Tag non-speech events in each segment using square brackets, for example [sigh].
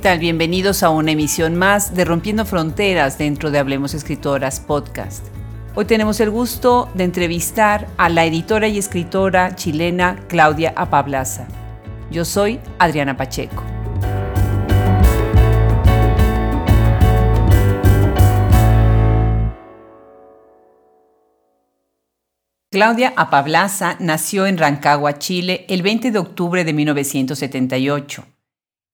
Bienvenidos a una emisión más de Rompiendo Fronteras dentro de Hablemos Escritoras Podcast. Hoy tenemos el gusto de entrevistar a la editora y escritora chilena Claudia Apablaza. Yo soy Adriana Pacheco. Claudia Apablaza nació en Rancagua, Chile, el 20 de octubre de 1978.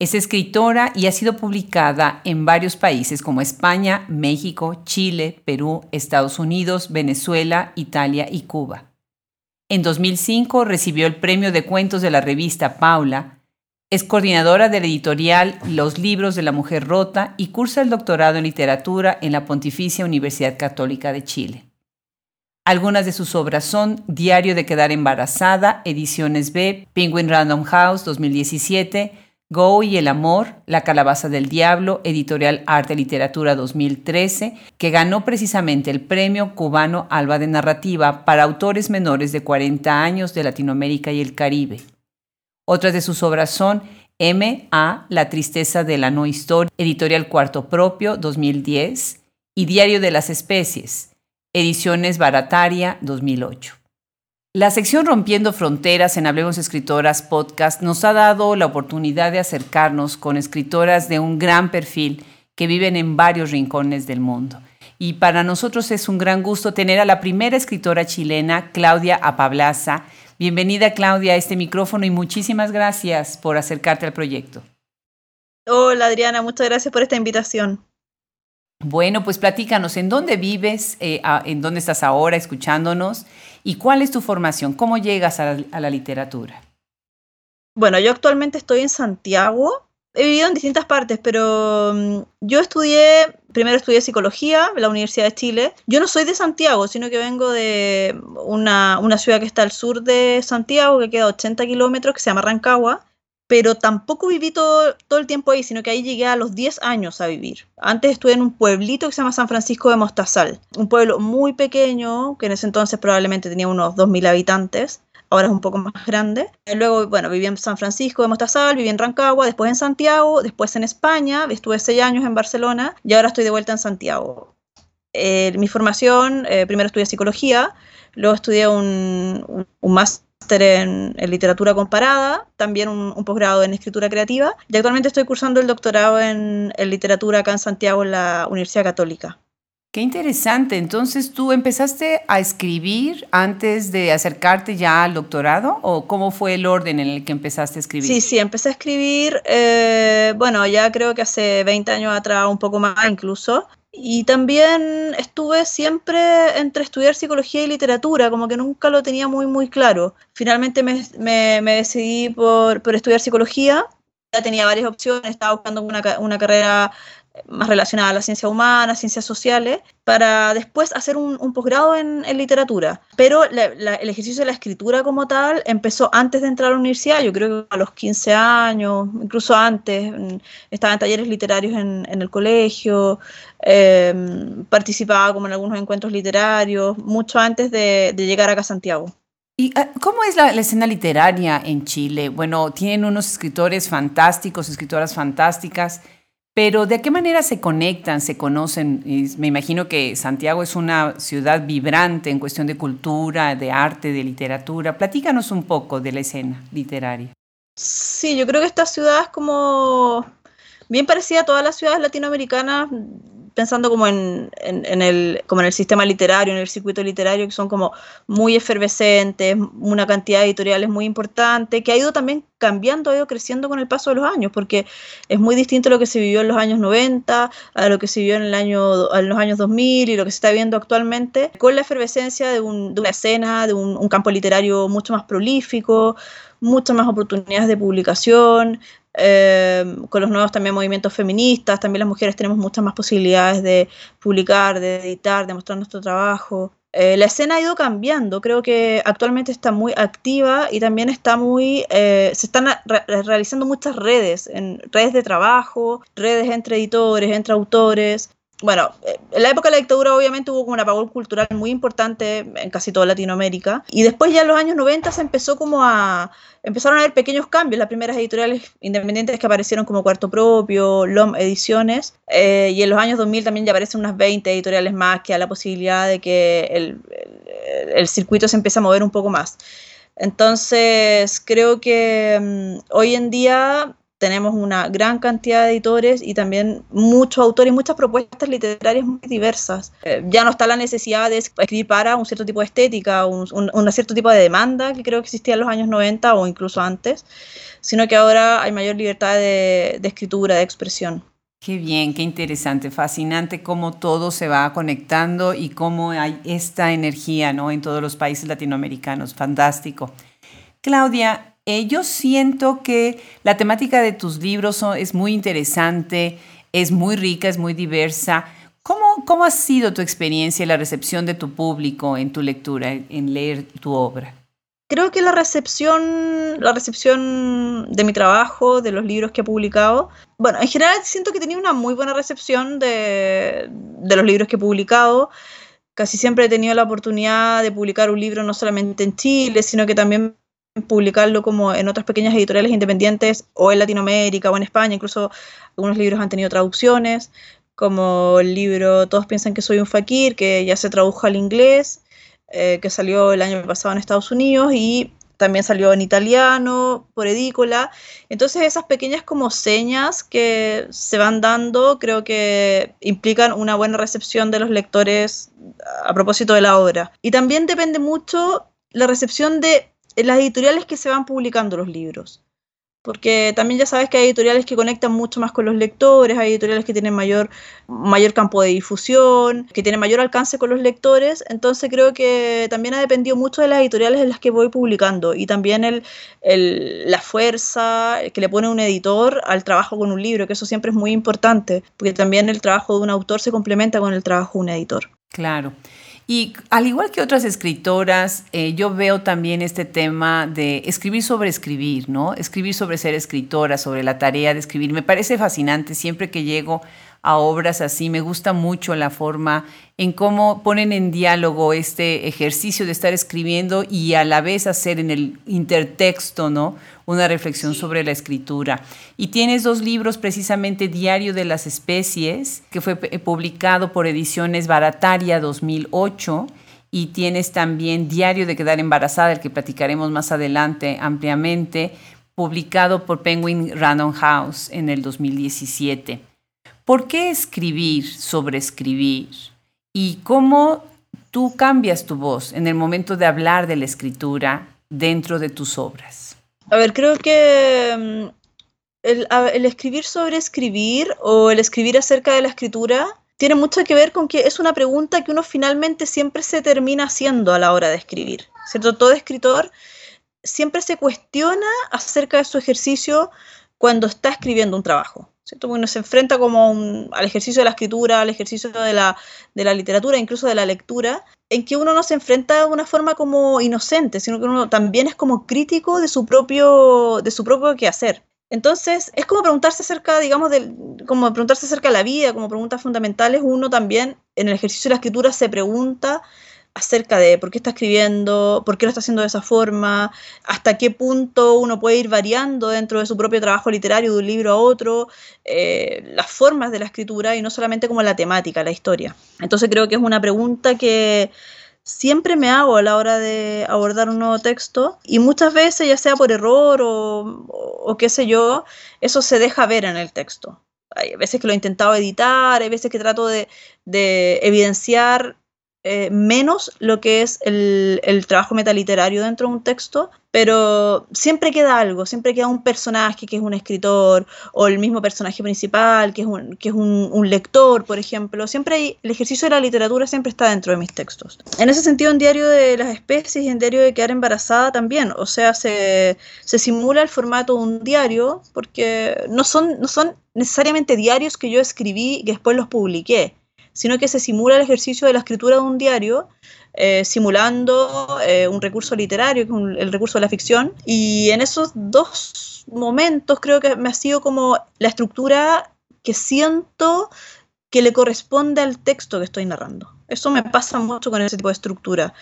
Es escritora y ha sido publicada en varios países como España, México, Chile, Perú, Estados Unidos, Venezuela, Italia y Cuba. En 2005 recibió el premio de cuentos de la revista Paula, es coordinadora de la editorial Los Libros de la Mujer Rota y cursa el doctorado en literatura en la Pontificia Universidad Católica de Chile. Algunas de sus obras son Diario de Quedar Embarazada, Ediciones B, Penguin Random House 2017, Go y el Amor, La Calabaza del Diablo, Editorial Arte Literatura 2013, que ganó precisamente el Premio Cubano Alba de Narrativa para autores menores de 40 años de Latinoamérica y el Caribe. Otras de sus obras son M. A. La Tristeza de la No Historia, Editorial Cuarto Propio 2010, y Diario de las Especies, Ediciones Barataria 2008. La sección Rompiendo Fronteras en Hablemos Escritoras podcast nos ha dado la oportunidad de acercarnos con escritoras de un gran perfil que viven en varios rincones del mundo. Y para nosotros es un gran gusto tener a la primera escritora chilena, Claudia Apablaza. Bienvenida Claudia a este micrófono y muchísimas gracias por acercarte al proyecto. Hola Adriana, muchas gracias por esta invitación. Bueno, pues platícanos, ¿en dónde vives? Eh, ¿En dónde estás ahora escuchándonos? ¿Y cuál es tu formación? ¿Cómo llegas a la, literatura? Bueno, yo actualmente estoy en Santiago. He vivido en distintas partes, pero mm, yo estudié, primero estudié psicología en la Universidad de Chile. Yo no soy de Santiago, sino que vengo de una, una ciudad que está al sur de Santiago, que queda a 80 kilómetros, que se llama Rancagua pero tampoco viví todo, todo, el tiempo ahí, sino que ahí llegué a los 10 años a vivir. Antes estuve en un pueblito que se llama San Francisco de Mostazal, un pueblo muy pequeño, que en ese entonces probablemente tenía unos 2.000 habitantes, ahora es un poco más grande. Luego, bueno, viví en San Francisco de Mostazal, viví en Rancagua, después en Santiago, después en España, estuve 6 años en Barcelona y ahora estoy de vuelta en Santiago. Eh, mi formación, eh, primero estudié psicología, luego estudié un, un, un máster en, literatura comparada, también un, posgrado en escritura creativa y actualmente estoy cursando el doctorado en, literatura acá en Santiago en la Universidad Católica. Qué interesante. Entonces, ¿tú empezaste a escribir antes de acercarte ya al doctorado? ¿O cómo fue el orden en el que empezaste a escribir? Sí, sí, empecé a escribir, eh, bueno, ya creo que hace 20 años atrás, un poco más incluso. Y también estuve siempre entre estudiar psicología y literatura, como que nunca lo tenía muy, muy claro. Finalmente me, me, decidí por, por, estudiar psicología. Ya tenía varias opciones, estaba buscando una, una carrera más relacionada a la ciencia humana, ciencias sociales, para después hacer un, posgrado en, literatura. Pero el ejercicio de la escritura como tal empezó antes de entrar a la universidad, yo creo que a los 15 años, incluso antes, estaba en talleres literarios en, el colegio, em, participaba como en algunos encuentros literarios, mucho antes de, llegar acá a Santiago. ¿Y ah, cómo es la, escena literaria en Chile? Bueno, tienen unos escritores fantásticos, escritoras fantásticas. Pero ¿de qué manera se conectan, se conocen? me imagino que Santiago es una ciudad vibrante en cuestión de cultura, de arte, de literatura. Platícanos un poco de la escena literaria. Sí, yo creo que esta ciudad es como bien parecida a todas las ciudades latinoamericanas pensando como en, el, como en el sistema literario, en el circuito literario, que son como muy efervescentes, una cantidad de editoriales muy importante, que ha ido también cambiando, ha ido creciendo con el paso de los años, porque es muy distinto lo que se vivió en los años 90 a lo que se vivió en, el año, en los años 2000 y lo que se está viendo actualmente, con la efervescencia de, una escena, de un campo literario mucho más prolífico, muchas más oportunidades de publicación, Em, con los nuevos también movimientos feministas, también las mujeres tenemos muchas más posibilidades de publicar, de editar, de mostrar nuestro trabajo. Eh, la escena ha ido cambiando, creo que actualmente está muy activa y también está muy, eh, se están realizando muchas redes, en redes de trabajo, redes entre editores, entre autores, bueno, en la época de la dictadura obviamente hubo como un apagón cultural muy importante en casi toda Latinoamérica. Y después ya en los años 90 se empezó como a... Empezaron a haber pequeños cambios. Las primeras editoriales independientes que aparecieron como Cuarto Propio, LOM Ediciones. Eh, y en los años 2000 también ya aparecen unas 20 editoriales más que a la posibilidad de que el, el circuito se empiece a mover un poco más. Entonces, creo que mm, hoy en día tenemos una gran cantidad de editores y también muchos autores y muchas propuestas literarias muy diversas. Eh, ya no está la necesidad de escribir para un cierto tipo de estética, un, un, cierto tipo de demanda que creo que existía en los años 90 o incluso antes, sino que ahora hay mayor libertad de, de escritura, de expresión. Qué bien, qué interesante, fascinante cómo todo se va conectando y cómo hay esta energía ¿no? en todos los países latinoamericanos. Fantástico. Claudia, eh, yo siento que la temática de tus libros es muy interesante, es muy rica, es muy diversa. ¿Cómo, ¿Cómo ha sido tu experiencia y la recepción de tu público en tu lectura, en leer tu obra? creo que la recepción, la recepción de mi trabajo, de los libros que he publicado, bueno, en general siento que he tenido una muy buena recepción de, de los libros que he publicado. Casi siempre he tenido la oportunidad de publicar un libro no solamente en Chile, sino que también publicarlo como en otras pequeñas editoriales independientes o en Latinoamérica o en España, incluso algunos libros han tenido traducciones, como el libro Todos piensan que soy un fakir, que ya se tradujo al inglés, eh, que salió el año pasado en Estados Unidos y también salió en italiano, por edícola. Entonces esas pequeñas como señas que se van dando creo que implican una buena recepción de los lectores a propósito de la obra. Y también depende mucho la recepción de las editoriales que se van publicando los libros porque también ya sabes que hay editoriales que conectan mucho más con los lectores, hay editoriales que tienen mayor, mayor campo de difusión, que tienen mayor alcance con los lectores, entonces creo que también ha dependido mucho de las editoriales en las que voy publicando y también el, la fuerza que le pone un editor al trabajo con un libro, que eso siempre es muy importante, porque también el trabajo de un autor se complementa con el trabajo de un editor. Claro. Y al igual que otras escritoras, eh, yo veo también este tema de escribir sobre escribir, ¿no? Escribir sobre ser escritora, sobre la tarea de escribir. Me parece fascinante siempre que llego a obras así. Me gusta mucho la forma en cómo ponen en diálogo este ejercicio de estar escribiendo y a la vez hacer en el intertexto, ¿no? Una reflexión sobre la escritura. Y tienes dos libros, precisamente Diario de las Especies, que fue publicado por Ediciones Barataria 2008 y tienes también Diario de quedar embarazada, el que platicaremos más adelante ampliamente, publicado por Penguin Random House en el 2017. ¿Por qué escribir sobre escribir? ¿Y cómo tú cambias tu voz en el momento de hablar de la escritura dentro de tus obras? A ver, creo que mm, el, escribir sobre escribir o el escribir acerca de la escritura tiene mucho que ver con que es una pregunta que uno finalmente siempre se termina haciendo a la hora de escribir. ¿Cierto? Todo escritor siempre se cuestiona acerca de su ejercicio cuando está escribiendo un trabajo. ¿Cierto? Porque uno se enfrenta como al ejercicio de la escritura, al ejercicio de la, de la literatura, incluso de la lectura, en que uno no se enfrenta de una forma como inocente, sino que uno también es como crítico de su propio, de su propio quehacer. Entonces, es como preguntarse acerca, digamos, de, como preguntarse acerca de la vida, como preguntas fundamentales, uno también en el ejercicio de la escritura se pregunta acerca de por qué está escribiendo, por qué lo está haciendo de esa forma, hasta qué punto uno puede ir variando dentro de su propio trabajo literario de un libro a otro, eh, las formas de la escritura y no solamente como la temática, la historia. Entonces creo que es una pregunta que siempre me hago a la hora de abordar un nuevo texto y muchas veces, ya sea por error o, qué sé yo, eso se deja ver en el texto. Hay veces que lo he intentado editar, hay veces que trato de, de evidenciar eh, menos lo que es el, trabajo metaliterario dentro de un texto, pero siempre queda algo, siempre queda un personaje que es un escritor, o el mismo personaje principal que es un, que es un, lector, por ejemplo. Siempre el ejercicio de la literatura siempre está dentro de mis textos. En ese sentido, en Diario de las Especies y en Diario de Quedar Embarazada también, o sea, se, se simula el formato de un diario, porque no son, no son necesariamente diarios que yo escribí y después los publiqué sino que se simula el ejercicio de la escritura de un diario, eh, simulando eh, un recurso literario, el recurso de la ficción. Y en esos dos momentos creo que me ha sido como la estructura que siento que le corresponde al texto que estoy narrando. Eso me pasa mucho con ese tipo de estructura.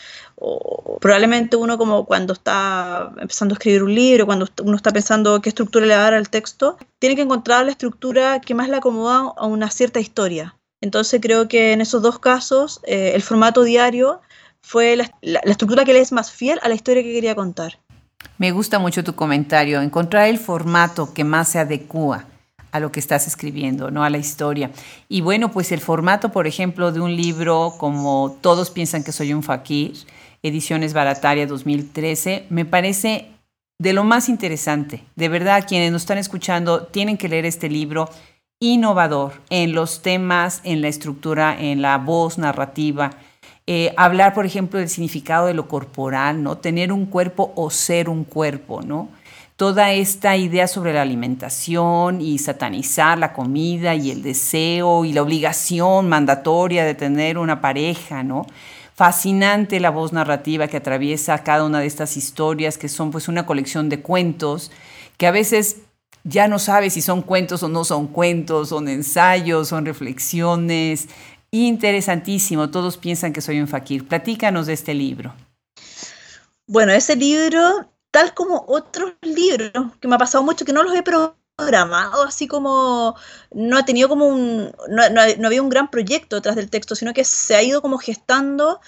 Probablemente uno como cuando está empezando a escribir un libro, cuando uno está pensando qué estructura le va a dar al texto, tiene que encontrar la estructura que más le acomoda a una cierta historia. Entonces creo que en esos dos casos eh, el formato diario fue la, estructura que le es más fiel a la historia que quería contar. Me gusta mucho tu comentario, encontrar el formato que más se adecua a lo que estás escribiendo, no a la historia. Y bueno, pues el formato, por ejemplo, de un libro como Todos piensan que soy un fakir, Ediciones Barataria 2013, me parece de lo más interesante. De verdad, quienes nos están escuchando tienen que leer este libro innovador en los temas, en la estructura, en la voz narrativa. Eh, hablar, por ejemplo, del significado de lo corporal, ¿no? Tener un cuerpo o ser un cuerpo, ¿no? Toda esta idea sobre la alimentación y satanizar la comida y el deseo y la obligación mandatoria de tener una pareja, ¿no? Fascinante la voz narrativa que atraviesa cada una de estas historias, que son pues una colección de cuentos que a veces ya no sabes si son cuentos o no son cuentos, son ensayos, son reflexiones. Interesantísimo, todos piensan que soy un fakir. Platícanos de este libro. Bueno, ese libro, tal como otros libros, que me ha pasado mucho, que no los he programado, así como no ha tenido como un, no, no había un gran proyecto detrás del texto, sino que se ha ido como gestando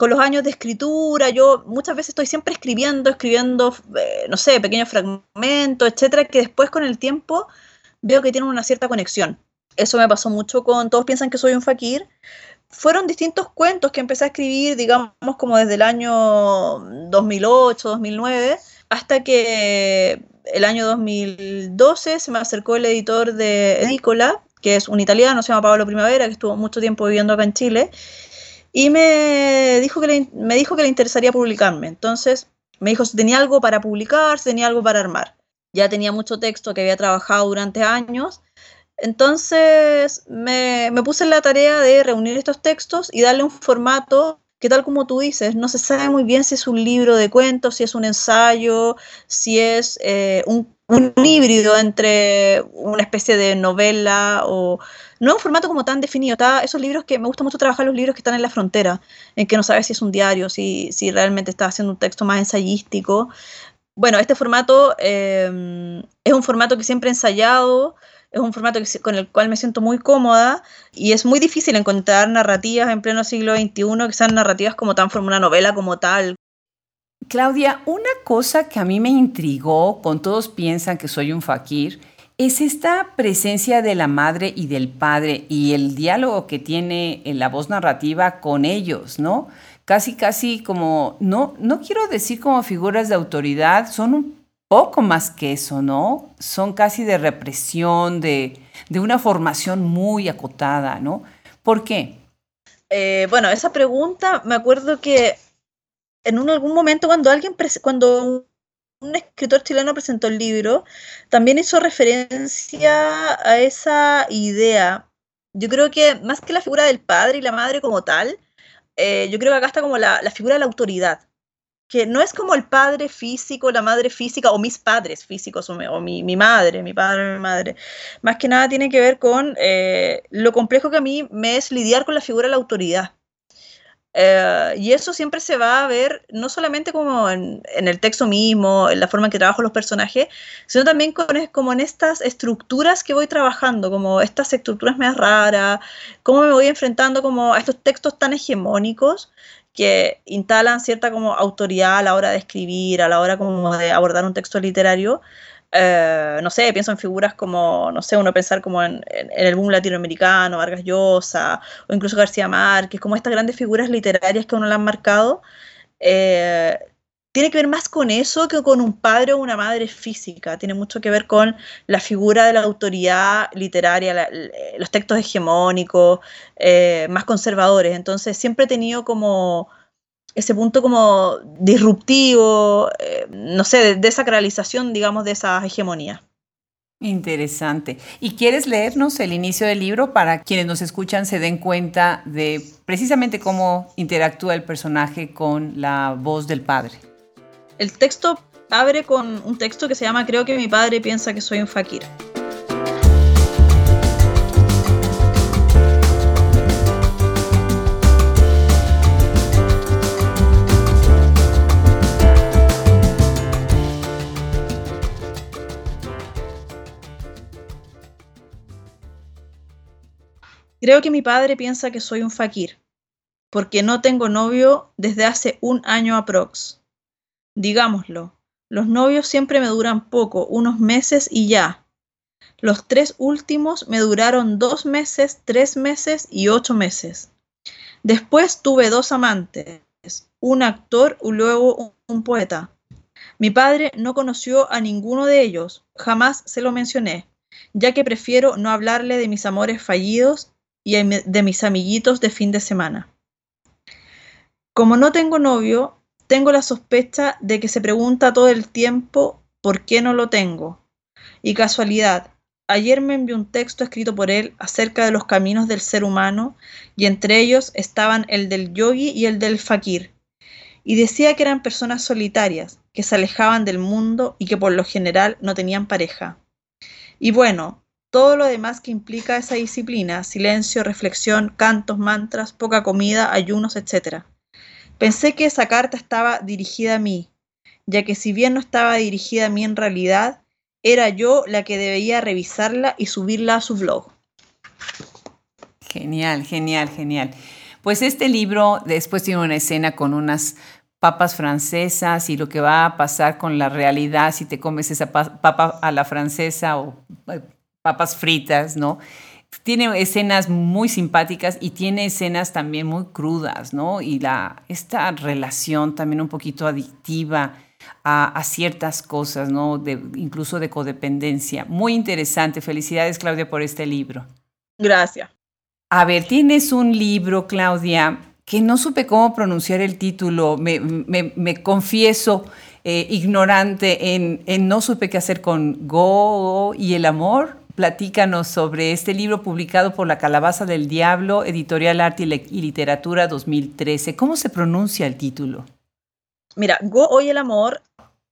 con los años de escritura, yo muchas veces estoy siempre escribiendo, escribiendo, eh, no sé, pequeños fragmentos, etcétera, que después con el tiempo veo que tienen una cierta conexión. Eso me pasó mucho con Todos piensan que soy un fakir. Fueron distintos cuentos que empecé a escribir, digamos, como desde el año 2008, 2009, hasta que el año 2012 se me acercó el editor de Edicola, que es un italiano, se llama Pablo Primavera, que estuvo mucho tiempo viviendo acá en Chile, y me dijo que le, me dijo que le interesaría publicarme. Entonces me dijo si tenía algo para publicar, si tenía algo para armar. Ya tenía mucho texto que había trabajado durante años. Entonces me, me puse en la tarea de reunir estos textos y darle un formato que tal como tú dices, no se sabe muy bien si es un libro de cuentos, si es un ensayo, si es eh, un, híbrido entre una especie de novela o no es un formato como tan definido. Está esos libros que me gusta mucho trabajar los libros que están en la frontera, en que no sabes si es un diario, si, si realmente estás haciendo un texto más ensayístico. Bueno, este formato eh, es un formato que siempre he ensayado, es un formato con el cual me siento muy cómoda y es muy difícil encontrar narrativas en pleno siglo XXI que sean narrativas como tan forma una novela como tal. Claudia, una cosa que a mí me intrigó, con todos piensan que soy un fakir, es esta presencia de la madre y del padre y el diálogo que tiene en la voz narrativa con ellos, ¿no? Casi, casi como, no, no quiero decir como figuras de autoridad, son un poco más que eso, ¿no? Son casi de represión, de, una formación muy acotada, ¿no? ¿Por qué? Eh, bueno, esa pregunta, me acuerdo que en algún momento cuando alguien, cuando un escritor chileno presentó el libro, también hizo referencia a esa idea. Yo creo que más que la figura del padre y la madre como tal, eh, yo creo que acá está como la, figura de la autoridad, que no es como el padre físico, la madre física o mis padres físicos o, mi, madre, mi padre, mi madre. Más que nada tiene que ver con eh, lo complejo que a mí me es lidiar con la figura de la autoridad. Eh, y eso siempre se va a ver no solamente como en, el texto mismo, en la forma en que trabajo los personajes, sino también con, como en estas estructuras que voy trabajando, como estas estructuras más raras, cómo me voy enfrentando como a estos textos tan hegemónicos que instalan cierta como autoridad a la hora de escribir, a la hora como de abordar un texto literario, eh, no sé, pienso en figuras como, no sé, uno pensar como en, el boom latinoamericano, Vargas Llosa, o incluso García Márquez, como estas grandes figuras literarias que uno le han marcado, eh, tiene que ver más con eso que con un padre o una madre física, tiene mucho que ver con la figura de la autoridad literaria, los textos hegemónicos, eh, más conservadores, entonces siempre he tenido como ese punto como disruptivo, eh, no sé, de desacralización, digamos, de esa hegemonía. Interesante. ¿Y quieres leernos el inicio del libro para quienes nos escuchan se den cuenta de precisamente cómo interactúa el personaje con la voz del padre? El texto abre con un texto que se llama Creo que mi padre piensa que soy un fakir. Creo que mi padre piensa que soy un fakir, porque no tengo novio desde hace un año aprox. Digámoslo, los novios siempre me duran poco, unos meses y ya. Los tres últimos me duraron dos meses, tres meses y ocho meses. Después tuve dos amantes, un actor y luego un poeta. Mi padre no conoció a ninguno de ellos, jamás se lo mencioné, ya que prefiero no hablarle de mis amores fallidos y de mis amiguitos de fin de semana. Como no tengo novio, tengo la sospecha de que se pregunta todo el tiempo por qué no lo tengo. Y casualidad, ayer me envió un texto escrito por él acerca de los caminos del ser humano y entre ellos estaban el del yogi y el del fakir. Y decía que eran personas solitarias, que se alejaban del mundo y que por lo general no tenían pareja. Y bueno, todo lo demás que implica esa disciplina, silencio, reflexión, cantos, mantras, poca comida, ayunos, etc. Pensé que esa carta estaba dirigida a mí, ya que si bien no estaba dirigida a mí en realidad, era yo la que debía revisarla y subirla a su blog. Genial, genial, genial. Pues este libro después tiene una escena con unas papas francesas y lo que va a pasar con la realidad si te comes esa papa a la francesa o eh, papas fritas, ¿no? Tiene escenas muy simpáticas y tiene escenas también muy crudas, ¿no? Y la, esta relación también un poquito adictiva a, ciertas cosas, ¿no? De, incluso de codependencia. Muy interesante. Felicidades, Claudia, por este libro. Gracias. A ver, tienes un libro, Claudia, que no supe cómo pronunciar el título. Me, confieso eh, ignorante en, en no supe qué hacer con Go y el amor. Platícanos sobre este libro publicado por La Calabaza del Diablo, Editorial Arte y Literatura 2013. ¿Cómo se pronuncia el título? Mira, Go Hoy el Amor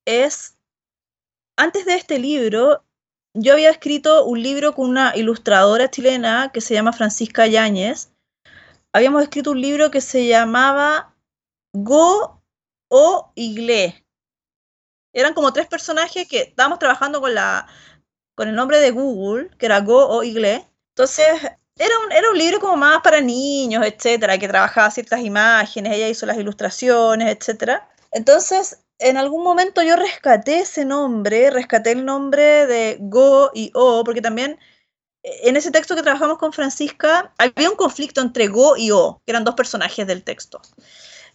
es... Antes de este libro, yo había escrito un libro con una ilustradora chilena que se llama Francisca Yáñez. Habíamos escrito un libro que se llamaba Go o Iglé. Eran como tres personajes que estábamos trabajando con la con el nombre de Google, que era Go o Igle. Entonces, era un, era un libro como más para niños, etcétera, que trabajaba ciertas imágenes, ella hizo las ilustraciones, etcétera. Entonces, en algún momento yo rescaté ese nombre, rescaté el nombre de Go y O, porque también eh, en ese texto que trabajamos con Francisca había un conflicto entre Go y O, que eran dos personajes del texto.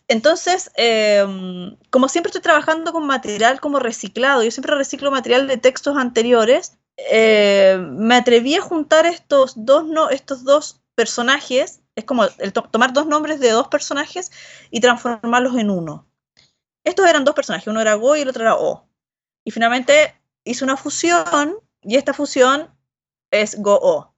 Entonces, em, como siempre estoy trabajando con material como reciclado, yo siempre reciclo material de textos anteriores, eh, me atreví a juntar estos dos, no, estos dos personajes, es como tomar dos nombres de dos personajes y transformarlos en uno. Estos eran dos personajes, uno era Go y el otro era O. Y finalmente hice una fusión y esta fusión es Go-O.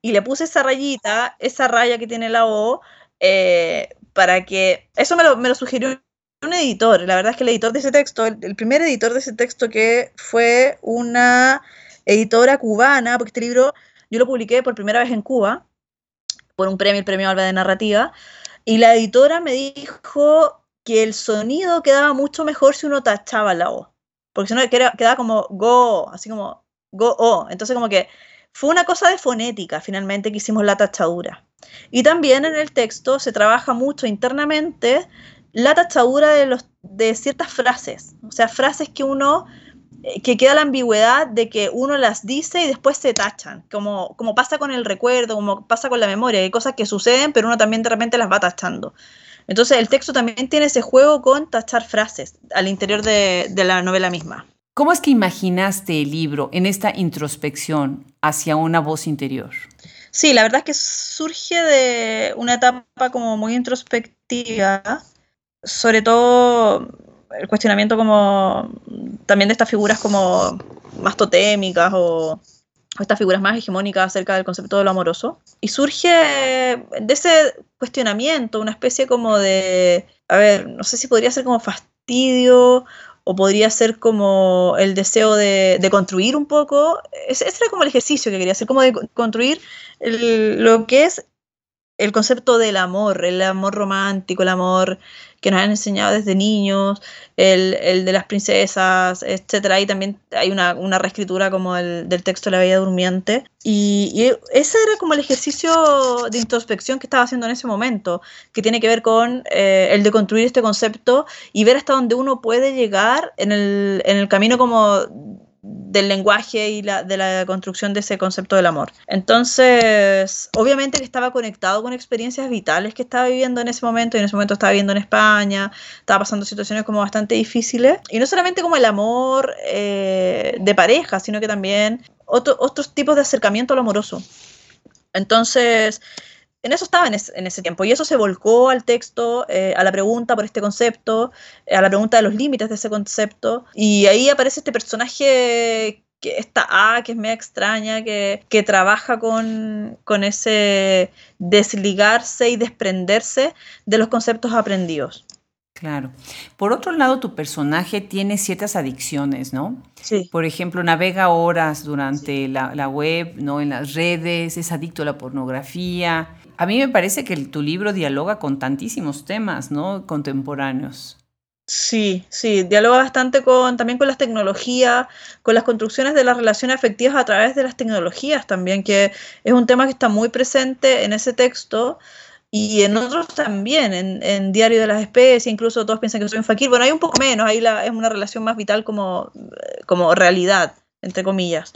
Y le puse esa rayita, esa raya que tiene la O, eh, para que... Eso me lo, me lo sugirió un editor, la verdad es que el editor de ese texto, el primer editor de ese texto que fue una editora cubana, porque este libro yo lo publiqué por primera vez en Cuba, por un premio, el premio Alba de Narrativa, y la editora me dijo que el sonido quedaba mucho mejor si uno tachaba la O, porque si no quedaba como go, así como go o, entonces como que fue una cosa de fonética finalmente que hicimos la tachadura. Y también en el texto se trabaja mucho internamente la tachadura de, los, de ciertas frases, o sea, frases que uno que queda la ambigüedad de que uno las dice y después se tachan, como, como pasa con el recuerdo, como pasa con la memoria, hay cosas que suceden, pero uno también de repente las va tachando. Entonces el texto también tiene ese juego con tachar frases al interior de, de la novela misma. ¿Cómo es que imaginaste el libro en esta introspección hacia una voz interior? Sí, la verdad es que surge de una etapa como muy introspectiva, sobre todo el cuestionamiento como también de estas figuras como más totémicas o, estas figuras más hegemónicas acerca del concepto de lo amoroso. Y surge de ese cuestionamiento, una especie como de, a ver, no sé si podría ser como fastidio o podría ser como el deseo de, construir un poco. Ese, era como el ejercicio que quería hacer, como de construir lo que es el concepto del amor, el amor romántico, el amor que nos han enseñado desde niños, el, de las princesas, etcétera. Y también hay una, reescritura como el, del texto de la Bella Durmiente. Y, ese era como el ejercicio de introspección que estaba haciendo en ese momento, que tiene que ver con eh, el de construir este concepto y ver hasta dónde uno puede llegar en el, en el camino como del lenguaje y la, de la construcción de ese concepto del amor. Entonces, obviamente que estaba conectado con experiencias vitales que estaba viviendo en ese momento, y en ese momento estaba viviendo en España, estaba pasando situaciones como bastante difíciles, y no solamente como el amor eh, de pareja, sino que también otros tipos de acercamiento al amoroso. Entonces, en eso estaba en, ese tiempo y eso se volcó al texto, eh, a la pregunta por este concepto, eh, a la pregunta de los límites de ese concepto y ahí aparece este personaje que está A, que es media extraña, que, que trabaja con, con, ese desligarse y desprenderse de los conceptos aprendidos. Claro. Por otro lado, tu personaje tiene ciertas adicciones, ¿no? Sí. Por ejemplo, navega horas durante la, la, web, ¿no? En las redes, es adicto a la pornografía, a mí me parece que tu libro dialoga con tantísimos temas, ¿no? Contemporáneos. Sí, sí, dialoga bastante con también con las tecnologías, con las construcciones de las relaciones afectivas a través de las tecnologías también, que es un tema que está muy presente en ese texto y en otros también, en, Diario de las Especies, incluso todos piensan que soy un. Bueno, hay un poco menos, ahí es una relación más vital como, como realidad, entre comillas.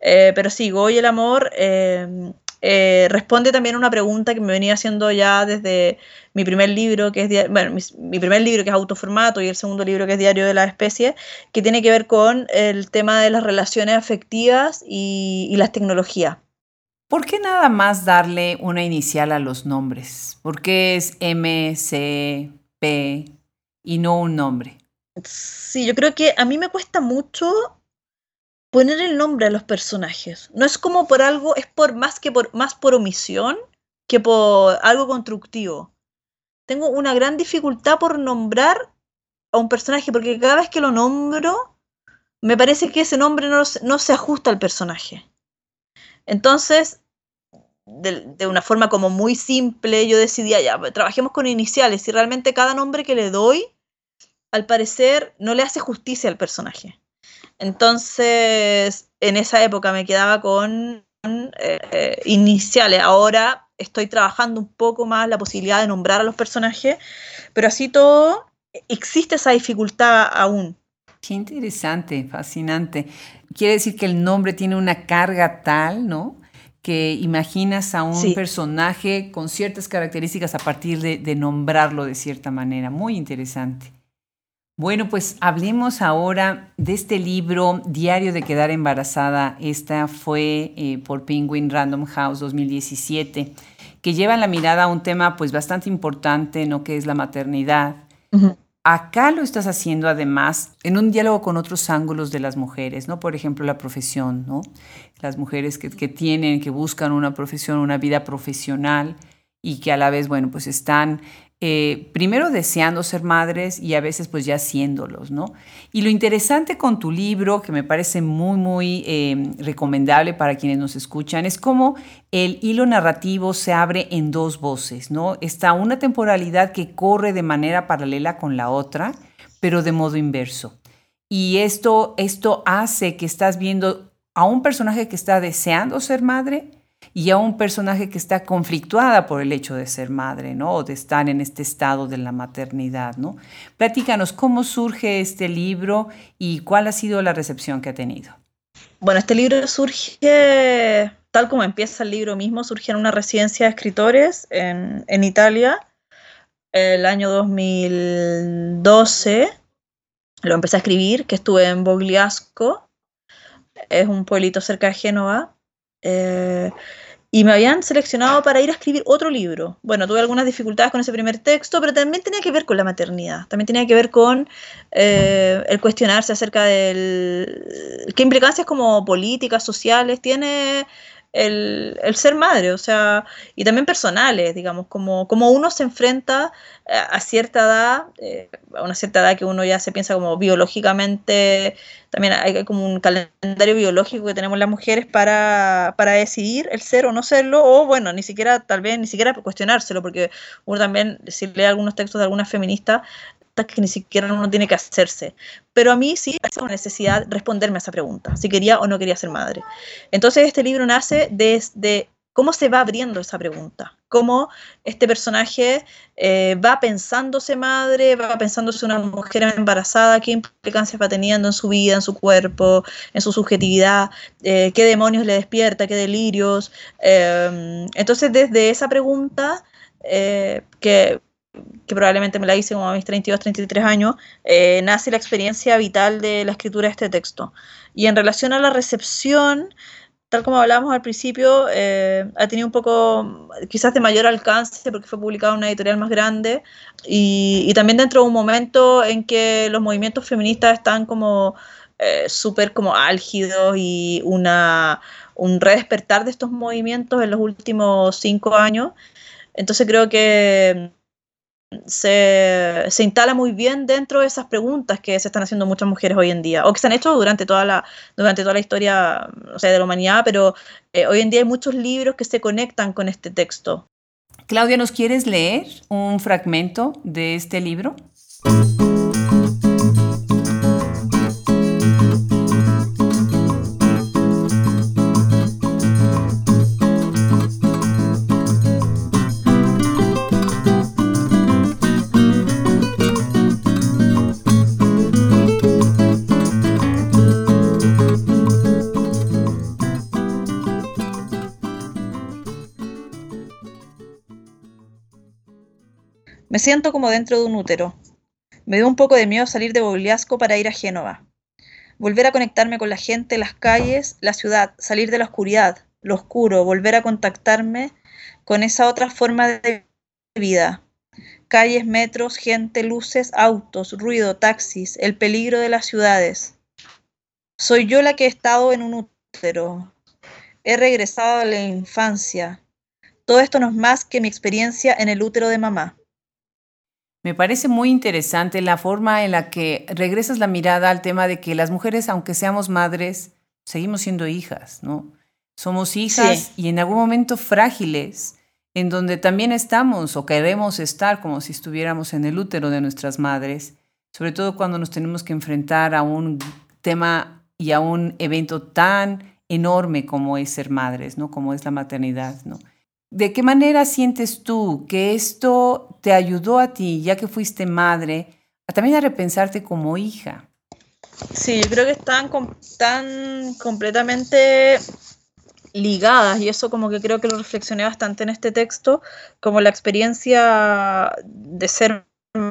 Eh, pero sí, Goy el amor eh, eh, responde también a una pregunta que me venía haciendo ya desde mi primer libro, que es, bueno, mi, primer libro que es Autoformato y el segundo libro que es Diario de la Especie, que tiene que ver con el tema de las relaciones afectivas y, y las tecnologías. ¿Por qué nada más darle una inicial a los nombres? ¿Por qué es M, C, P y no un nombre? Sí, yo creo que a mí me cuesta mucho poner el nombre a los personajes. No es como por algo, es por más que por más por omisión que por algo constructivo. Tengo una gran dificultad por nombrar a un personaje porque cada vez que lo nombro me parece que ese nombre no, no se ajusta al personaje. Entonces, de, de, una forma como muy simple, yo decidí, ya, trabajemos con iniciales y realmente cada nombre que le doy, al parecer, no le hace justicia al personaje. Entonces, en esa época me quedaba con eh, iniciales. Ahora estoy trabajando un poco más la posibilidad de nombrar a los personajes, pero así todo, existe esa dificultad aún. Qué interesante, fascinante. Quiere decir que el nombre tiene una carga tal, ¿no? Que imaginas a un personaje con ciertas características a partir de nombrarlo de cierta manera. Muy interesante. Bueno, pues hablemos ahora de este libro, Diario de Quedar Embarazada. Esta fue eh, por Penguin Random House 2017, que lleva la mirada a un tema pues bastante importante, ¿no? Que es la maternidad. Acá lo estás haciendo además en un diálogo con otros ángulos de las mujeres, ¿no? Por ejemplo, la profesión, ¿no? Las mujeres que, que tienen, que buscan una profesión, una vida profesional y que a la vez, bueno, pues están eh, primero deseando ser madres y a veces pues ya siéndolos, ¿no? Y lo interesante con tu libro, que me parece muy, muy em, recomendable para quienes nos escuchan, es cómo el hilo narrativo se abre en dos voces, ¿no? Está una temporalidad que corre de manera paralela con la otra, pero de modo inverso. Y esto, esto hace que estás viendo a un personaje que está deseando ser madre, y a un personaje que está conflictuada por el hecho de ser madre, ¿no? O de estar en este estado de la maternidad, ¿no? Platícanos cómo surge este libro y cuál ha sido la recepción que ha tenido. Bueno, este libro surge, tal como empieza el libro mismo, surge en una residencia de escritores en, en Italia, el año 2012. Lo empecé a escribir, que estuve en Bogliasco, es un pueblito cerca de Génova. Eh, y me habían seleccionado para ir a escribir otro libro. Bueno, tuve algunas dificultades con ese primer texto, pero también tenía que ver con la maternidad, también tenía que ver con eh, el cuestionarse acerca del qué implicancias como políticas, sociales tiene el, ser madre, o sea, y también personales, digamos, como, como uno se enfrenta a, cierta edad, eh, a una cierta edad que uno ya se piensa como biológicamente, también hay como un calendario biológico que tenemos las mujeres para, para decidir el ser o no serlo, o bueno, ni siquiera, tal vez, ni siquiera cuestionárselo, porque uno también, si lee algunos textos de algunas feministas, que ni siquiera uno tiene que hacerse. Pero a mí sí me necesidad responderme a esa pregunta, si quería o no quería ser madre. Entonces este libro nace desde cómo se va abriendo esa pregunta, cómo este personaje eh, va pensándose madre, va pensándose una mujer embarazada, qué implicancias va teniendo en su vida, en su cuerpo, en su subjetividad, eh, qué demonios le despierta, qué delirios. Eh, entonces desde esa pregunta, que que probablemente me la hice como a mis 32, 33 años, eh, nace la experiencia vital de la escritura de este texto. Y en relación a la recepción, tal como hablábamos al principio, eh, ha tenido un poco, quizás de mayor alcance, porque fue publicado en una editorial más grande, y, también dentro de un momento en que los movimientos feministas están como eh, súper como álgidos y una, un redespertar de estos movimientos en los últimos cinco años. Entonces creo que se, instala muy bien dentro de esas preguntas que se están haciendo muchas mujeres hoy en día, o que se han hecho durante toda la, durante toda la historia de la humanidad, pero eh, hoy en día hay muchos libros que se conectan con este texto. Claudia, ¿nos quieres leer un fragmento de este libro? Me siento como dentro de un útero. Me dio un poco de miedo salir de Bogliasco para ir a Génova. Volver a conectarme con la gente, las calles, la ciudad, salir de la oscuridad, lo oscuro, volver a contactarme con esa otra forma de vida. Calles, metros, gente, luces, autos, ruido, taxis, el peligro de las ciudades. Soy yo la que he estado en un útero. He regresado a la infancia. Todo esto no es más que mi experiencia en el útero de mamá. Me parece muy interesante la forma en la que regresas la mirada al tema de que las mujeres, aunque seamos madres, seguimos siendo hijas, ¿no? Somos hijas y en algún momento frágiles, en donde también estamos o queremos estar como si estuviéramos en el útero de nuestras madres, sobre todo cuando nos tenemos que enfrentar a un tema y a un evento tan enorme como es ser madres, ¿no? Como es la maternidad, ¿no? ¿De qué manera sientes tú que esto te ayudó a ti, ya que fuiste madre, a también a repensarte como hija? Sí, yo creo que están, tan completamente ligadas y eso como que creo que lo reflexioné bastante en este texto, como la experiencia de ser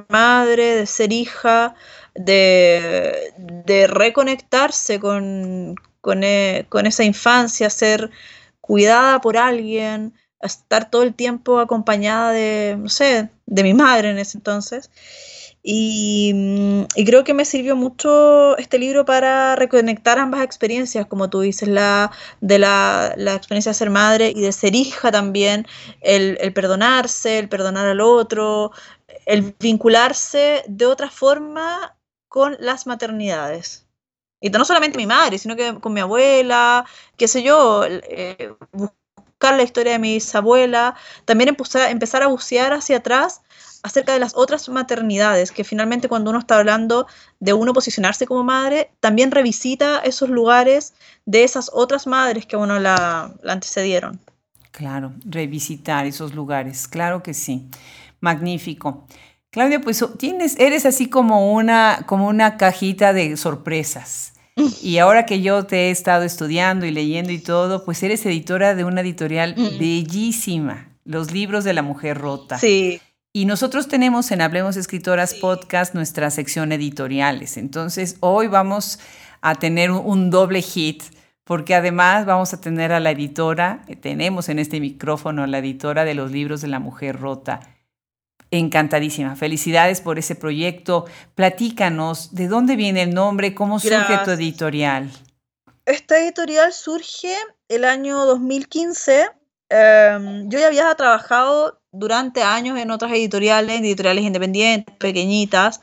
madre, de ser hija, de, reconectarse con, con, e, con esa infancia, ser cuidada por alguien, estar todo el tiempo acompañada de, no sé, de mi madre en ese entonces. Y, mm, y, creo que me sirvió mucho este libro para reconectar ambas experiencias, como tú dices, la de la, experiencia de ser madre y de ser hija también, el, el, perdonarse, el perdonar al otro, el vincularse de otra forma con las maternidades. Y no solamente mi madre, sino que con mi abuela, qué sé yo, eh, la historia de mi bisabuela, también empezar a bucear hacia atrás acerca de las otras maternidades, que finalmente cuando uno está hablando de uno posicionarse como madre, también revisita esos lugares de esas otras madres que a uno la, antecedieron. Claro, revisitar esos lugares, claro que sí. Magnífico. Claudia, pues tienes, eres así como una, como una cajita de sorpresas. [laughs] Y ahora que yo te he estado estudiando y leyendo y todo, pues eres editora de una editorial mm. bellísima, Los libros de la mujer rota. Sí. Y nosotros tenemos en Hablemos Escritoras Podcast nuestra sección editoriales. Entonces, hoy vamos a tener un doble hit, porque además vamos a tener a la editora, tenemos en este micrófono a la editora de los libros de la mujer rota, Encantadísima. Felicidades por ese proyecto. Platícanos, ¿de dónde viene el nombre? ¿Cómo surge tu editorial? esta editorial surge el año 2015. Em, yo ya había trabajado durante años en otras editoriales, editoriales independientes, pequeñitas,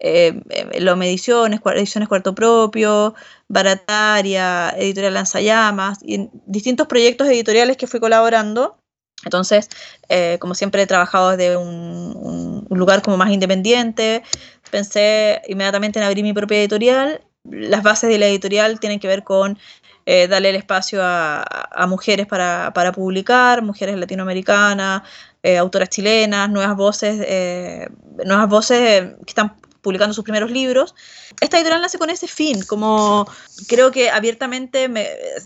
eh, Lo Mediciones, Ediciones Cuarto Propio, Barataria, Editorial Lanzallamas, y en distintos proyectos editoriales que fui colaborando. Entonces, eh, como siempre he trabajado desde un, lugar como más independiente, pensé inmediatamente en abrir mi propia editorial. Las bases de la editorial tienen que ver con eh, darle el espacio a, mujeres para, publicar, mujeres latinoamericanas, eh, autoras chilenas, nuevas voces, nuevas voces que están publicando sus primeros libros. Esta editorial nace con ese fin, como creo que abiertamente,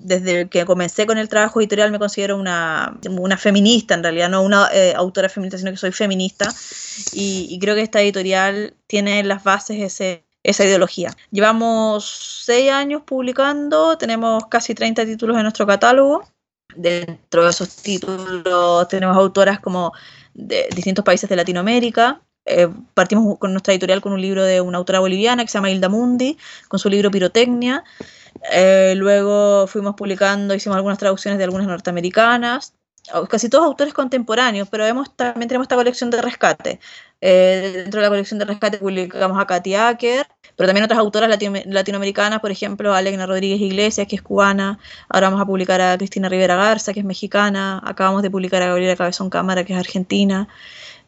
desde que comencé con el trabajo editorial, me considero una, una feminista, en realidad, no una eh, autora feminista, sino que soy feminista, y, creo que esta editorial tiene las bases ese, esa ideología. Llevamos seis años publicando, tenemos casi 30 títulos en nuestro catálogo. Dentro de esos títulos tenemos autoras como de distintos países de Latinoamérica, eh, partimos con nuestra editorial con un libro de una autora boliviana que se llama Hilda Mundi, con su libro Pirotecnia. Eh, luego fuimos publicando, hicimos algunas traducciones de algunas norteamericanas, casi todos autores contemporáneos, pero también tenemos esta colección de rescate. Eh, dentro de la colección de rescate publicamos a Katy Acker, pero también otras autoras latinoamericanas, por ejemplo, Alegna Rodríguez Iglesias, que es cubana, ahora vamos a publicar a Cristina Rivera Garza, que es mexicana, acabamos de publicar a Gabriela Cabezón Cámara, que es argentina.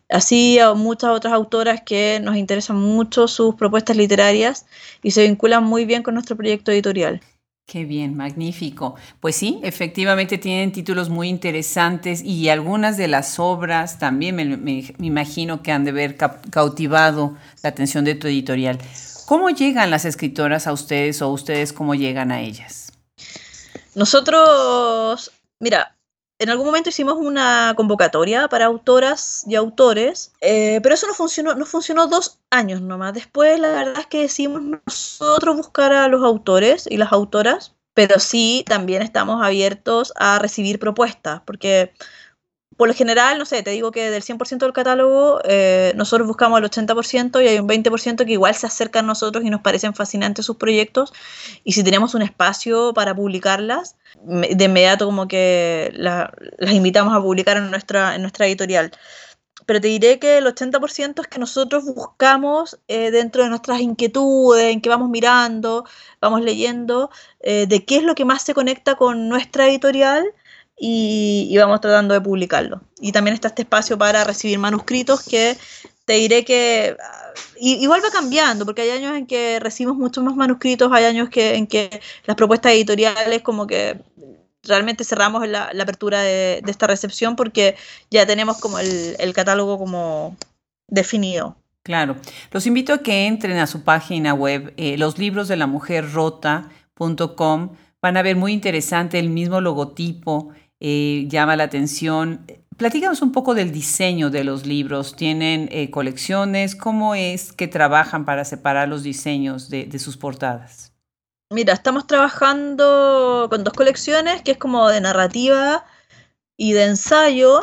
Así a muchas otras autoras que nos interesan mucho sus propuestas literarias y se vinculan muy bien con nuestro proyecto editorial. Qué bien, magnífico. Pues sí, efectivamente tienen títulos muy interesantes y algunas de las obras también me, imagino que han de haber cautivado la atención de tu editorial. ¿Cómo llegan las escritoras a ustedes o ustedes cómo llegan a ellas? Nosotros, mira, en algún momento hicimos una convocatoria para autoras y autores, eh, pero eso no funcionó, no funcionó dos años nomás. Después la verdad es que decidimos nosotros buscar a los autores y las autoras, pero sí también estamos abiertos a recibir propuestas, porque por lo general, no sé, te digo que del 100% del catálogo, eh, nosotros buscamos el 80% y hay un 20% que igual se acercan a nosotros y nos parecen fascinantes sus proyectos. Y si tenemos un espacio para publicarlas, de inmediato como que las invitamos a publicar en nuestra, en nuestra editorial. Pero te diré que el 80% es que nosotros buscamos eh, dentro de nuestras inquietudes, en que vamos mirando, vamos leyendo, eh, de qué es lo que más se conecta con nuestra editorial y, vamos tratando de publicarlo. Y también está este espacio para recibir manuscritos que te diré que igual va cambiando, porque hay años en que recibimos muchos más manuscritos, hay años que, en que las propuestas editoriales como que realmente cerramos la, apertura de, esta recepción porque ya tenemos como el, catálogo como definido. Claro, los invito a que entren a su página web, eh, los libros de la mujer rota.com. Van a ver muy interesante el mismo logotipo, eh, llama la atención. Platícanos un poco del diseño de los libros. ¿Tienen eh, colecciones? ¿Cómo es que trabajan para separar los diseños de, sus portadas? Mira, estamos trabajando con dos colecciones, que es como de narrativa y de ensayo,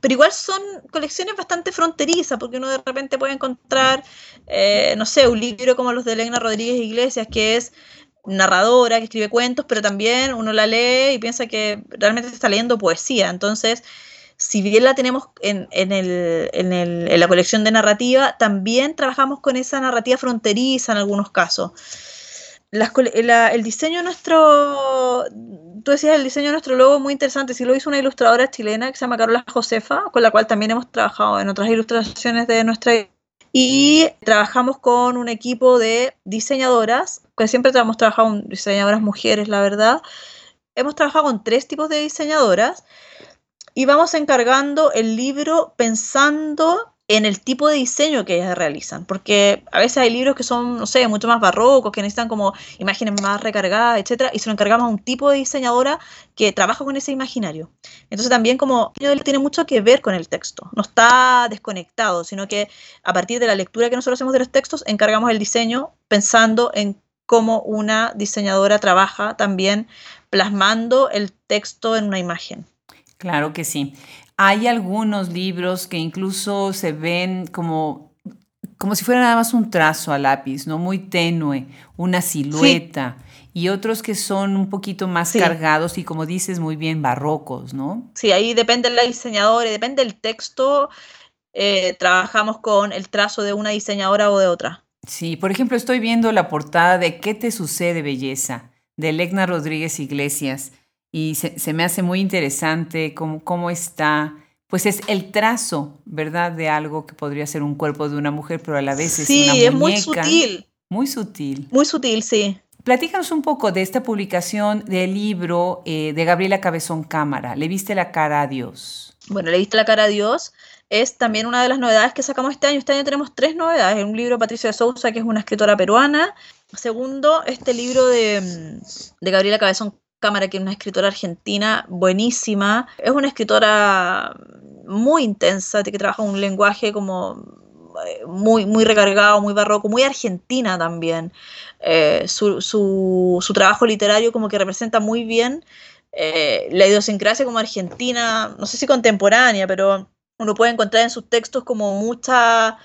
pero igual son colecciones bastante fronterizas, porque uno de repente puede encontrar, eh, no sé, un libro como los de Elena Rodríguez Iglesias, que es narradora que escribe cuentos, pero también uno la lee y piensa que realmente está leyendo poesía. Entonces, si bien la tenemos en, la colección de narrativa, también trabajamos con esa narrativa fronteriza en algunos casos. el diseño nuestro, tú decías el diseño de nuestro logo muy interesante, sí lo hizo una ilustradora chilena que se llama Carola Josefa, con la cual también hemos trabajado en otras ilustraciones de nuestra y trabajamos con un equipo de diseñadoras, que siempre hemos trabajado con diseñadoras mujeres, la verdad. Hemos trabajado con tres tipos de diseñadoras y vamos encargando el libro pensando en el tipo de diseño que ellas realizan, porque a veces hay libros que son, no sé, mucho más barrocos, que necesitan como imágenes más recargadas, etcétera, y se lo encargamos a un tipo de diseñadora que trabaja con ese imaginario. Entonces también como tiene mucho que ver con el texto, no está desconectado, sino que a partir de la lectura que nosotros hacemos de los textos, encargamos el diseño pensando en cómo una diseñadora trabaja también plasmando el texto en una imagen. Claro que sí. Hay algunos libros que incluso se ven como, como si fuera nada más un trazo a lápiz, ¿no? Muy tenue, una silueta. Y y otros que son un poquito más cargados y como dices muy bien barrocos, ¿no? Sí, ahí depende la diseñadora, depende del texto, eh, trabajamos con el trazo de una diseñadora o de otra. Sí, por ejemplo, estoy viendo la portada de ¿Qué te sucede, belleza? de Legna Rodríguez Iglesias y se, me hace muy interesante cómo, cómo está pues es el trazo, ¿verdad? De algo que podría ser un cuerpo de una mujer, pero a la vez es una muñeca. Sí, es muy sutil. Muy sutil. Muy sutil, sí. Platícanos un poco de esta publicación del libro eh, de Gabriela Cabezón Cámara. ¿Le viste la cara a Dios? Bueno, le viste la cara a Dios. Es también una de las novedades que sacamos este año. Este año tenemos tres novedades. Un libro de Patricia de Sousa, que es una escritora peruana. Segundo, este libro de, de Gabriela Cabezón Cámara, que es una escritora argentina buenísima. Es una escritora muy intensa, que trabaja un lenguaje como eh, muy, muy recargado, muy barroco, muy argentina también. Eh, su, su, trabajo literario como que representa muy bien eh, la idiosincrasia como argentina, no sé si contemporánea, pero uno puede encontrar en sus textos como mucha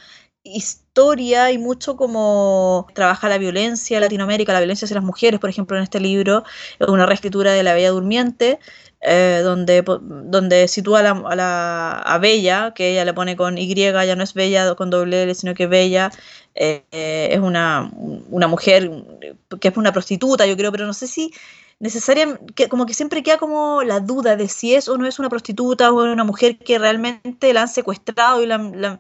historia y mucho como trabaja la violencia en Latinoamérica, la violencia hacia las mujeres, por ejemplo, en este libro, una reescritura de La Bella Durmiente, eh, donde, donde sitúa a, la, a, Bella, que ella le pone con Y, ya no es Bella con doble L, sino que Bella eh, es una, una mujer que es una prostituta, yo creo, pero no sé si necesariamente, como que siempre queda como la duda de si es o no es una prostituta o una mujer que realmente la han secuestrado y la,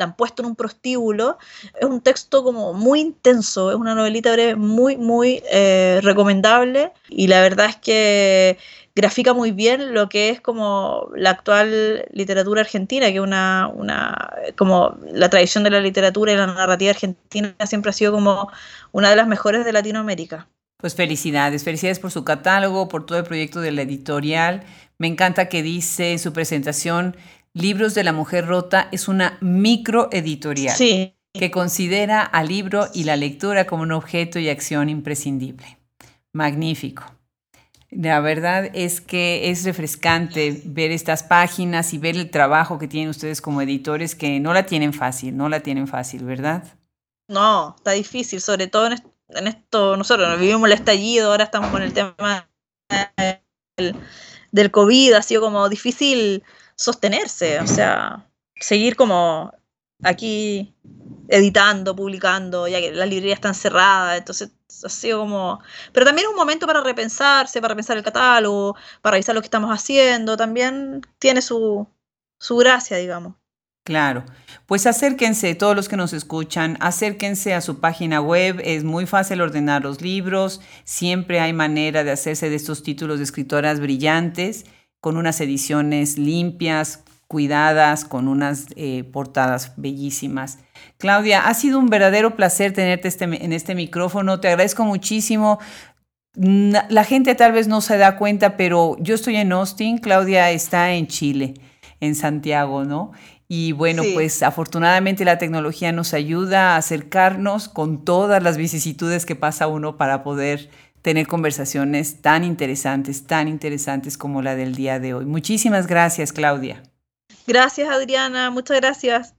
han puesto en un prostíbulo. Es un texto como muy intenso, es una novelita muy, muy eh, recomendable y la verdad es que grafica muy bien lo que es como la actual literatura argentina, que una, una, como la tradición de la literatura y la narrativa argentina siempre ha sido como una de las mejores de Latinoamérica. Pues felicidades, felicidades por su catálogo, por todo el proyecto de la editorial. Me encanta que dice en su presentación, Libros de la Mujer Rota es una microeditorial sí. que considera al libro y la lectura como un objeto y acción imprescindible. Magnífico. La verdad es que es refrescante ver estas páginas y ver el trabajo que tienen ustedes como editores, que no la tienen fácil, no la tienen fácil, ¿verdad? No, está difícil, sobre todo en, en esto, nosotros vivimos el estallido, ahora estamos con el tema del, del COVID, ha sido como difícil sostenerse, o sea, seguir como aquí editando, publicando, ya que las librerías están cerradas, entonces ha sido como... Pero también es un momento para repensarse, para repensar el catálogo, para revisar lo que estamos haciendo, también tiene su, su gracia, digamos. Claro, pues acérquense, todos los que nos escuchan, acérquense a su página web, es muy fácil ordenar los libros, siempre hay manera de hacerse de estos títulos de escritoras brillantes, con unas ediciones limpias, cuidadas, con unas eh, portadas bellísimas. Claudia, ha sido un verdadero placer tenerte este, en este micrófono, te agradezco muchísimo. La gente tal vez no se da cuenta, pero yo estoy en Austin, Claudia está en Chile, en Santiago, ¿no? Y bueno, pues afortunadamente la tecnología nos ayuda a acercarnos con todas las vicisitudes que pasa uno para poder tener conversaciones tan interesantes, tan interesantes como la del día de hoy. Muchísimas gracias, Claudia. Gracias, Adriana. Muchas gracias.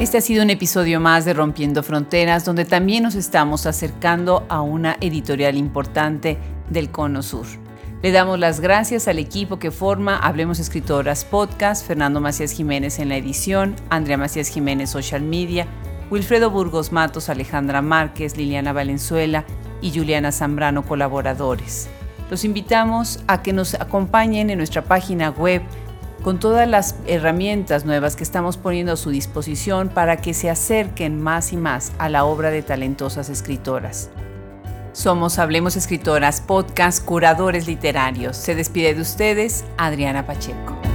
Este ha sido un episodio más de Rompiendo Fronteras, donde también nos estamos acercando a una editorial importante del Cono Sur. Le damos las gracias al equipo que forma Hablemos Escritoras Podcast, Fernando Macías Jiménez en la edición, Andrea Macías Jiménez Social Media, Wilfredo Burgos Matos, Alejandra Márquez, Liliana Valenzuela y Juliana Zambrano colaboradores. Los invitamos a que nos acompañen en nuestra página web con todas las herramientas nuevas que estamos poniendo a su disposición para que se acerquen más y más a la obra de talentosas escritoras. Somos Hablemos Escritoras, podcast, curadores literarios. Se despide de ustedes Adriana Pacheco.